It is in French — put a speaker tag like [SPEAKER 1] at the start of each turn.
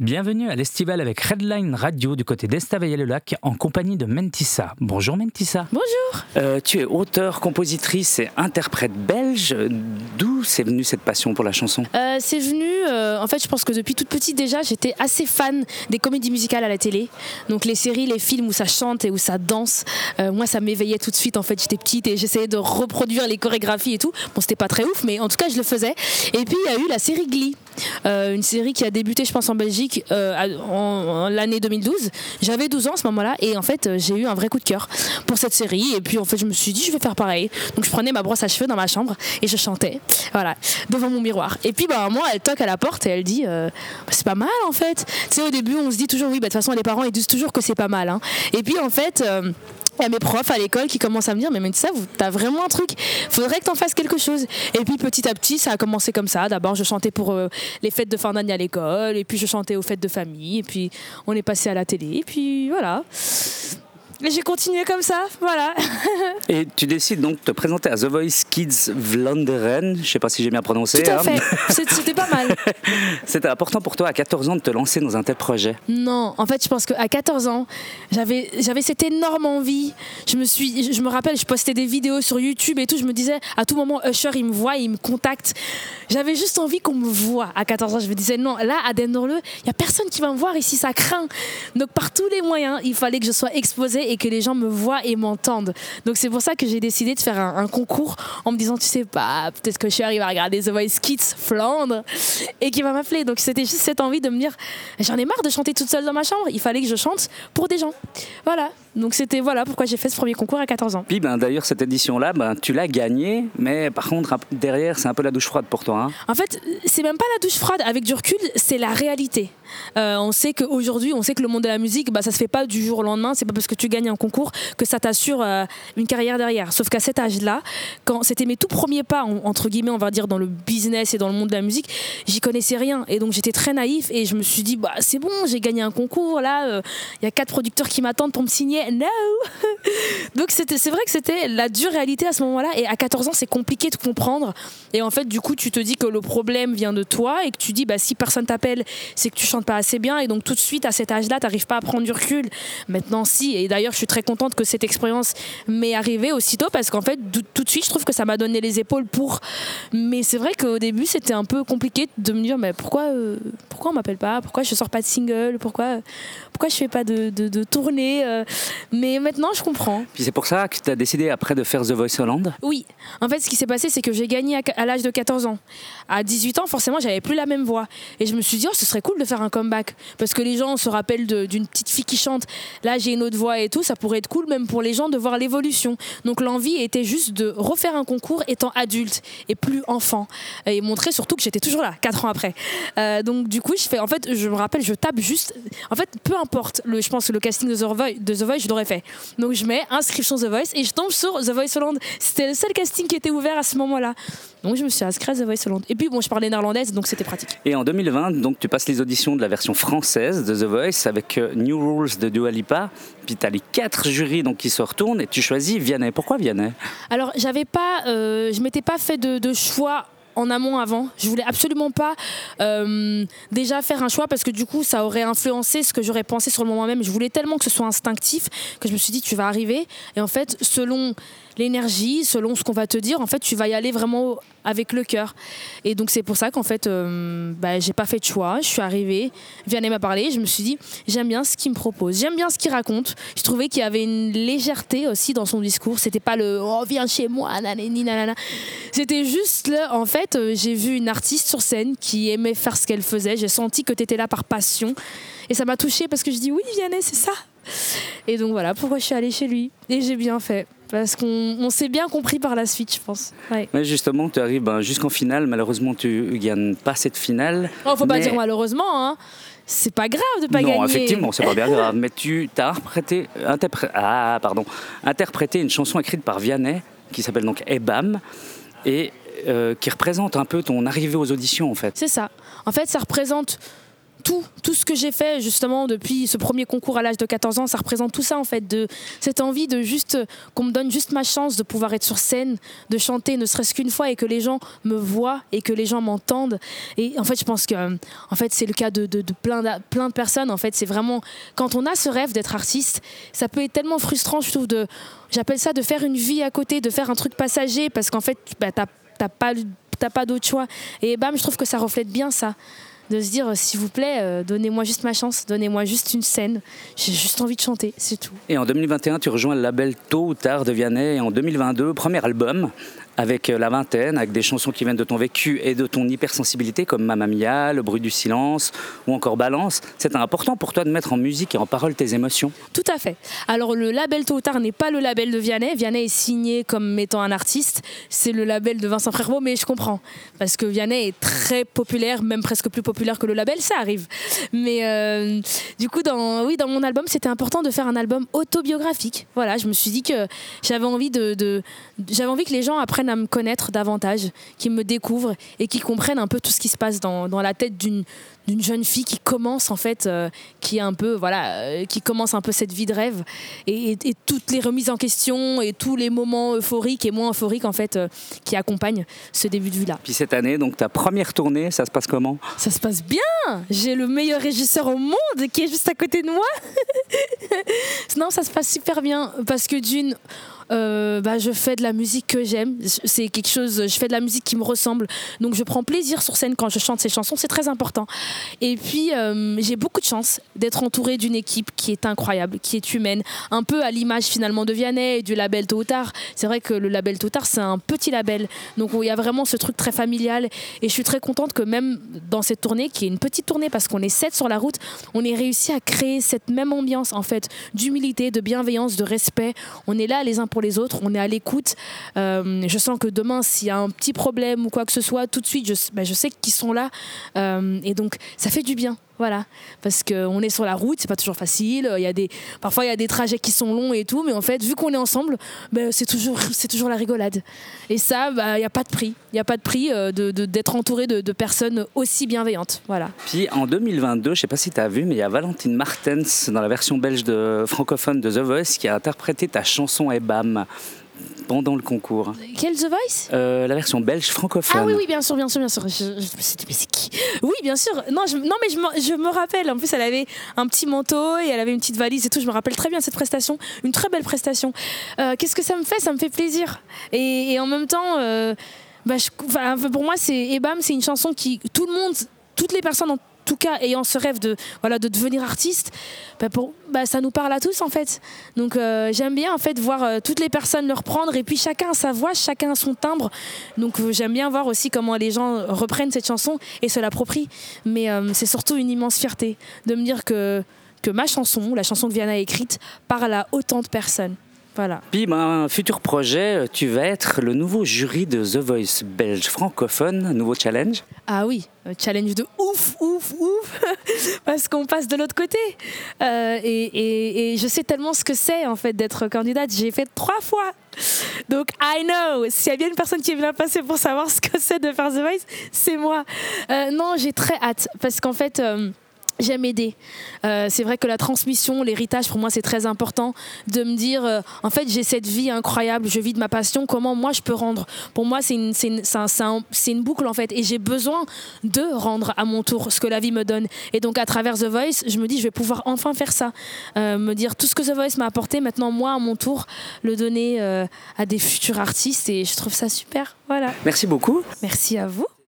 [SPEAKER 1] Bienvenue à l'Estival avec Redline Radio du côté d'Estavayer-le-Lac en compagnie de Mentissa. Bonjour Mentissa.
[SPEAKER 2] Bonjour.
[SPEAKER 1] Euh, tu es auteur, compositrice et interprète belge. D'où c'est venu cette passion pour la chanson?
[SPEAKER 2] Euh, c'est venu, euh, en fait, je pense que depuis toute petite déjà, j'étais assez fan des comédies musicales à la télé. Donc les séries, les films où ça chante et où ça danse, moi ça m'éveillait tout de suite. En fait, j'étais petite et j'essayais de reproduire les chorégraphies et tout. Bon, c'était pas très ouf, mais en tout cas, je le faisais. Et puis il y a eu la série Glee, euh, une série qui a débuté, je pense, en Belgique euh, en, l'année 2012. J'avais 12 ans à ce moment-là et en fait, euh, j'ai eu un vrai coup de cœur pour cette série. Et puis en fait, je me suis dit, je vais faire pareil. Donc je prenais ma brosse à cheveux dans ma chambre et je chantais, voilà, devant mon miroir. Et puis bah, moi, elle toque à la porte et elle dit, Bah, c'est pas mal en fait. Tu sais, au début, on se dit toujours, oui, bah, de toute façon, les parents, ils disent toujours que c'est pas mal. hein. Et puis en fait. Il y a mes profs à l'école qui commencent à me dire mais, mais ça vous t'as vraiment un truc. Faudrait que t'en fasses quelque chose. Et puis petit à petit ça a commencé comme ça. D'abord je chantais pour euh, les fêtes de fin d'année à l'école. Et puis je chantais aux fêtes de famille. Et puis on est passé à la télé. Et puis voilà et j'ai continué comme ça voilà
[SPEAKER 1] Et tu décides donc de te présenter à The Voice Kids Vlaanderen. Je sais pas si j'ai bien prononcé.
[SPEAKER 2] tout à
[SPEAKER 1] hein.
[SPEAKER 2] fait c'était pas mal
[SPEAKER 1] C'était important pour toi à 14 ans de te lancer dans un tel projet.
[SPEAKER 2] Non, en fait, je pense qu'à 14 ans, j'avais cette énorme envie. Je me suis, je- me rappelle, je postais des vidéos sur YouTube et tout. Je me disais, à tout moment, Usher, il me voit, il me contacte. J'avais juste envie qu'on me voit. À 14 ans, je me disais, non, là, à Denderle, il y a personne qui va me voir ici, ça craint. Donc, par tous les moyens, il fallait que je sois exposée et que les gens me voient et m'entendent. Donc, c'est pour ça que j'ai décidé de faire un, un concours en me disant, tu sais pas, peut-être que Usher, il va regarder The Voice Kids Flandre et qu'il va m'appeler. Donc, c'était juste cette envie de me dire, j'en ai marre de chanter toute seule dans ma chambre. Il fallait que je chante pour des gens. Voilà. Donc c'était voilà pourquoi j'ai fait ce premier concours à 14 ans.
[SPEAKER 1] Puis ben, d'ailleurs, cette édition-là, ben, tu l'as gagnée, mais par contre, derrière, c'est un peu la douche froide pour toi. hein.
[SPEAKER 2] En fait, c'est même pas la douche froide. Avec du recul, c'est la réalité. Euh, on sait qu'aujourd'hui, on sait que le monde de la musique, bah, ça se fait pas du jour au lendemain. C'est pas parce que tu gagnes un concours que ça t'assure euh, une carrière derrière. Sauf qu'à cet âge-là, quand c'était mes tout premiers pas, en- entre guillemets, on va dire, dans le business et dans le monde de la musique, j'y connaissais rien. Et donc j'étais très naïf et je me suis dit, bah, c'est bon, j'ai gagné un concours. Là, euh, il y a quatre producteurs qui m'attendent pour me signer. No Donc c'était, c'est vrai que c'était la dure réalité à ce moment-là. Et à 14 ans, c'est compliqué de comprendre. Et en fait, du coup, tu te dis que le problème vient de toi et que tu dis, bah, si personne t'appelle, c'est que tu chantes pas assez bien. Et donc, tout de suite, à cet âge-là, t'arrives pas à prendre du recul. Maintenant, si. Et d'ailleurs, je suis très contente que cette expérience m'est arrivée aussitôt parce qu'en fait, tout de suite, je trouve que ça m'a donné les épaules pour. Mais c'est vrai qu'au début, c'était un peu compliqué de me dire, mais pourquoi, euh, pourquoi on m'appelle pas? Pourquoi je sors pas de single? Pourquoi, pourquoi je fais pas de, de, de tournée Euh, Mais maintenant, je comprends.
[SPEAKER 1] Puis c'est pour ça que tu as décidé après de faire The Voice Holland?
[SPEAKER 2] Oui, en fait, ce qui s'est passé, c'est que j'ai gagné à, à l'âge de 14 ans. À 18 ans, forcément, j'avais plus la même voix. Et je me suis dit, oh, ce serait cool de faire un comeback. Parce que les gens se rappellent d'une petite fille qui chante. Là, j'ai une autre voix et tout. Ça pourrait être cool, même pour les gens, de voir l'évolution. Donc, l'envie était juste de refaire un concours étant adulte et plus enfant. Et montrer surtout que j'étais toujours là, 4 ans après. Euh, donc, du coup, je fais, en fait, je me rappelle, je tape juste. En fait, peu importe, le, je pense que le casting de The Voice, je l'aurais fait. Donc, je mets inscription The Voice et je tombe sur The Voice Holland. C'était le seul casting qui était ouvert à ce moment-là. Donc, je me suis inscrite à The Voice Holland. Et puis, bon, je parlais néerlandaise, donc c'était pratique.
[SPEAKER 1] Et en 2020, donc, tu passes les auditions de la version française de The Voice avec euh, New Rules de Dua Lipa. Puis tu as les quatre jurys donc, qui se retournent et tu choisis Vianney. Pourquoi Vianney?
[SPEAKER 2] Alors, j'avais pas, euh, je m'étais pas fait de, choix en amont avant. Je voulais absolument pas euh, déjà faire un choix parce que du coup, ça aurait influencé ce que j'aurais pensé sur le moment même. Je voulais tellement que ce soit instinctif que je me suis dit, tu vas arriver. Et en fait, selon l'énergie, selon ce qu'on va te dire, en fait, tu vas y aller vraiment avec le cœur. Et donc, c'est pour ça qu'en fait, euh, bah, j'ai pas fait de choix. Je suis arrivée, Vianney m'a parlé. Je me suis dit, j'aime bien ce qu'il me propose, j'aime bien ce qu'il raconte. Je trouvais qu'il y avait une légèreté aussi dans son discours. C'était pas le oh, viens chez moi, nanani, nanana. C'était juste là, en fait, euh, j'ai vu une artiste sur scène qui aimait faire ce qu'elle faisait. J'ai senti que tu étais là par passion. Et ça m'a touchée parce que je dis oui, Vianney, c'est ça. Et donc voilà pourquoi je suis allée chez lui. Et j'ai bien fait. Parce qu'on on s'est bien compris par la suite, je pense. Ouais.
[SPEAKER 1] Justement, tu arrives ben, jusqu'en finale. Malheureusement, tu gagnes pas cette finale.
[SPEAKER 2] Oh, faut pas dire malheureusement, hein. C'est pas grave de pas
[SPEAKER 1] non,
[SPEAKER 2] gagner.
[SPEAKER 1] effectivement, c'est pas bien grave. Mais tu as interprété, interpré- ah, pardon, interprété une chanson écrite par Vianney qui s'appelle donc Ebam et euh, qui représente un peu ton arrivée aux auditions en fait.
[SPEAKER 2] C'est ça. En fait, ça représente tout, tout ce que j'ai fait justement depuis ce premier concours à l'âge de 14 ans, ça représente tout ça en fait, de cette envie de juste qu'on me donne juste ma chance de pouvoir être sur scène, de chanter ne serait-ce qu'une fois et que les gens me voient et que les gens m'entendent. Et en fait, je pense que en fait c'est le cas de, de, plein, de, plein de personnes. En fait, c'est vraiment quand on a ce rêve d'être artiste, ça peut être tellement frustrant, je trouve, de j'appelle ça de faire une vie à côté, de faire un truc passager parce qu'en fait, bah, t'as pas pas d'autre choix. Et bam, je trouve que ça reflète bien ça de se dire s'il vous plaît, euh, donnez-moi juste ma chance, donnez-moi juste une scène, j'ai juste envie de chanter, c'est tout.
[SPEAKER 1] Et en 2021, tu rejoins le label Tôt ou Tard de Vianney et en 2022, premier album avec euh, la vingtaine, avec des chansons qui viennent de ton vécu et de ton hypersensibilité, comme Mamma Mia, Le bruit du silence ou encore Balance. C'est important pour toi de mettre en musique et en parole tes émotions
[SPEAKER 2] Tout à fait. Alors le label Tôt n'est pas le label de Vianney. Vianney est signé comme étant un artiste. C'est le label de Vincent Frérot, mais je comprends. Parce que Vianney est très populaire, même presque plus populaire que le label, ça arrive. Mais euh, du coup, dans, oui, dans mon album, c'était important de faire un album autobiographique. Voilà, je me suis dit que j'avais envie, de j'avais envie que les gens apprennent à me connaître davantage, qui me découvrent et qui comprennent un peu tout ce qui se passe dans, dans la tête d'une d'une jeune fille qui commence en fait, euh, qui est un peu voilà, euh, qui commence un peu cette vie de rêve et, et, toutes les remises en question et tous les moments euphoriques et moins euphoriques en fait euh, qui accompagnent ce début de vie là.
[SPEAKER 1] Puis cette année, donc ta première tournée, ça se passe comment?
[SPEAKER 2] Ça se passe bien. J'ai le meilleur régisseur au monde qui est juste à côté de moi. non, ça se passe super bien parce que d'une euh, bah, je fais de la musique que j'aime. C'est quelque chose, je fais de la musique qui me ressemble. Donc je prends plaisir sur scène quand je chante ces chansons, c'est très important. Et puis euh, j'ai beaucoup de chance d'être entourée d'une équipe qui est incroyable, qui est humaine, un peu à l'image finalement de Vianney et du label Totard. C'est vrai que le label Totard, c'est un petit label. Donc il y a vraiment ce truc très familial. Et je suis très contente que même dans cette tournée, qui est une petite tournée parce qu'on est sept sur la route, on ait réussi à créer cette même ambiance en fait d'humilité, de bienveillance, de respect. On est là les uns pour les autres, on est à l'écoute. Euh, je sens que demain, s'il y a un petit problème ou quoi que ce soit, tout de suite, je, ben, sais qu'ils sont là. Euh, et donc, ça fait du bien. Voilà, parce qu'on est sur la route, c'est pas toujours facile. Il y a des, parfois il y a des trajets qui sont longs et tout, mais en fait, vu qu'on est ensemble, ben, c'est toujours, c'est toujours la rigolade. Et ça, ben, il n'y a pas de prix. Il n'y a pas de prix euh, d'être entouré de, de, personnes aussi bienveillantes. Voilà.
[SPEAKER 1] Puis en 2022, je sais pas si tu as vu, mais il y a Valentine Martens dans la version belge de francophone de The Voice qui a interprété ta chanson Ebam pendant le concours.
[SPEAKER 2] Quel The Voice?
[SPEAKER 1] Euh, La version belge francophone.
[SPEAKER 2] Ah oui, oui, bien sûr, bien sûr, bien sûr. Je, je, me suis dit, mais c'est qui? Oui, bien sûr. Non, je, non mais je me, je me, rappelle. En plus, elle avait un petit manteau et elle avait une petite valise et tout. Je me rappelle très bien cette prestation. Une très belle prestation. Euh, Qu'est-ce que ça me fait? Ça me fait plaisir. Et, et en même temps, euh, bah, pour moi, c'est Ebam, c'est une chanson qui. Tout le monde, toutes les personnes tout cas ayant ce rêve de, voilà, de devenir artiste, bah bah ça nous parle à tous en fait. Donc euh, j'aime bien en fait voir euh, toutes les personnes le reprendre et puis chacun a sa voix, chacun a son timbre. Donc euh, j'aime bien voir aussi comment les gens reprennent cette chanson et se l'approprient. Mais c'est surtout une immense fierté de me dire que, que ma chanson, la chanson que Viana a écrite, parle à autant de personnes. Voilà.
[SPEAKER 1] Puis, ben, un futur projet, tu vas être le nouveau jury de The Voice belge francophone, nouveau challenge.
[SPEAKER 2] Ah oui, challenge de ouf, ouf, ouf, parce qu'on passe de l'autre côté. Euh, et, et, et, je sais tellement ce que c'est en fait d'être candidate. J'ai fait trois fois. Donc, I know. S'il y a bien une personne qui est bien passée pour savoir ce que c'est de faire The Voice, c'est moi. Euh, non, j'ai très hâte, parce qu'en fait. Euh, J'aime aider. Euh, c'est vrai que la transmission, l'héritage, pour moi, c'est très important de me dire, euh, en fait, j'ai cette vie incroyable, je vis de ma passion, comment moi je peux rendre Pour moi, c'est une, une, un, une, boucle, en fait, et j'ai besoin de rendre à mon tour ce que la vie me donne. Et donc, à travers The Voice, je me dis, je vais pouvoir enfin faire ça. Euh, me dire tout ce que The Voice m'a apporté, maintenant, moi, à mon tour, le donner à des futurs artistes, et je trouve ça super. Voilà.
[SPEAKER 1] Merci beaucoup.
[SPEAKER 2] Merci à vous.